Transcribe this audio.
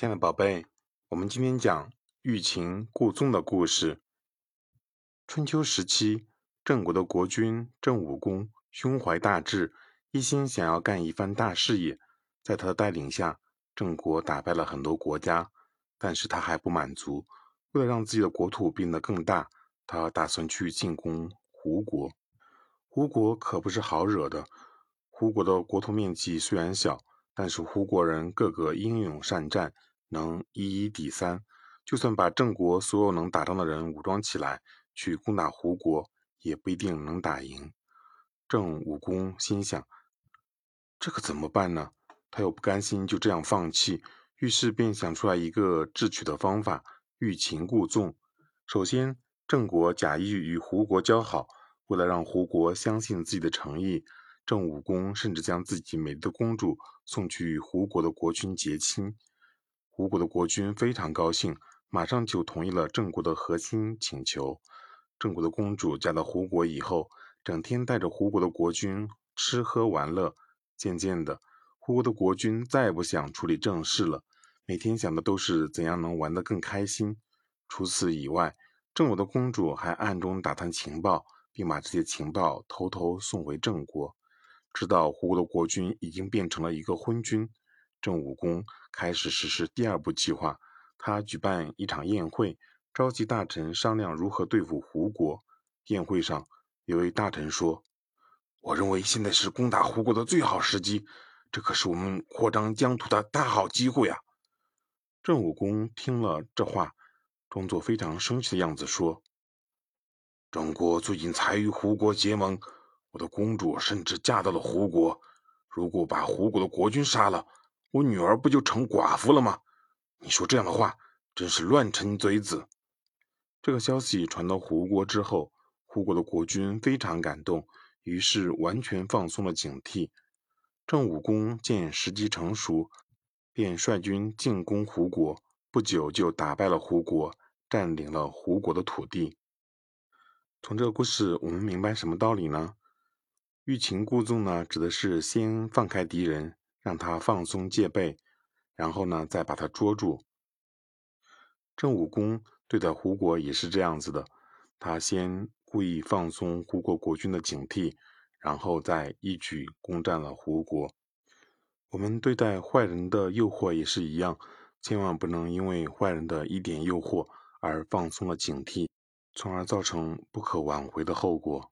亲爱的宝贝，我们今天讲欲擒故纵的故事。春秋时期，郑国的国君郑武公胸怀大志，一心想要干一番大事业。在他的带领下，郑国打败了很多国家，但是他还不满足。为了让自己的国土变得更大，他打算去进攻胡国。胡国可不是好惹的。胡国的国土面积虽然小，但是胡国人个个英勇善战，能一一抵三。就算把郑国所有能打仗的人武装起来去攻打胡国，也不一定能打赢。郑武公心想：这可怎么办呢？他又不甘心就这样放弃，于是便想出来一个智取的方法：欲擒故纵。首先，郑国假意与胡国交好，为了让胡国相信自己的诚意。郑武公甚至将自己美丽的公主送去与胡国的国君结亲，胡国的国君非常高兴，马上就同意了郑国的核心请求。郑国的公主嫁到胡国以后，整天带着胡国的国君吃喝玩乐。渐渐的，胡国的国君再也不想处理政事了，每天想的都是怎样能玩得更开心。除此以外，郑国的公主还暗中打探情报，并把这些情报偷偷送回郑国。知道胡国的国君已经变成了一个昏君，郑武公开始实施第二步计划。他举办一场宴会，召集大臣商量如何对付胡国。宴会上，有位大臣说：“我认为现在是攻打胡国的最好时机，这可是我们扩张疆土的大好机会啊！”郑武公听了这话，装作非常生气的样子说：“郑国最近才与胡国结盟。”我的公主甚至嫁到了胡国，如果把胡国的国君杀了，我女儿不就成寡妇了吗？你说这样的话，真是乱臣贼子。这个消息传到胡国之后，胡国的国君非常感动，于是完全放松了警惕。郑武公见时机成熟，便率军进攻胡国，不久就打败了胡国，占领了胡国的土地。从这个故事，我们明白什么道理呢？欲擒故纵呢，指的是先放开敌人，让他放松戒备，然后呢，再把他捉住。郑武公对待胡国也是这样子的，他先故意放松胡国国君的警惕，然后再一举攻占了胡国。我们对待坏人的诱惑也是一样，千万不能因为坏人的一点诱惑而放松了警惕，从而造成不可挽回的后果。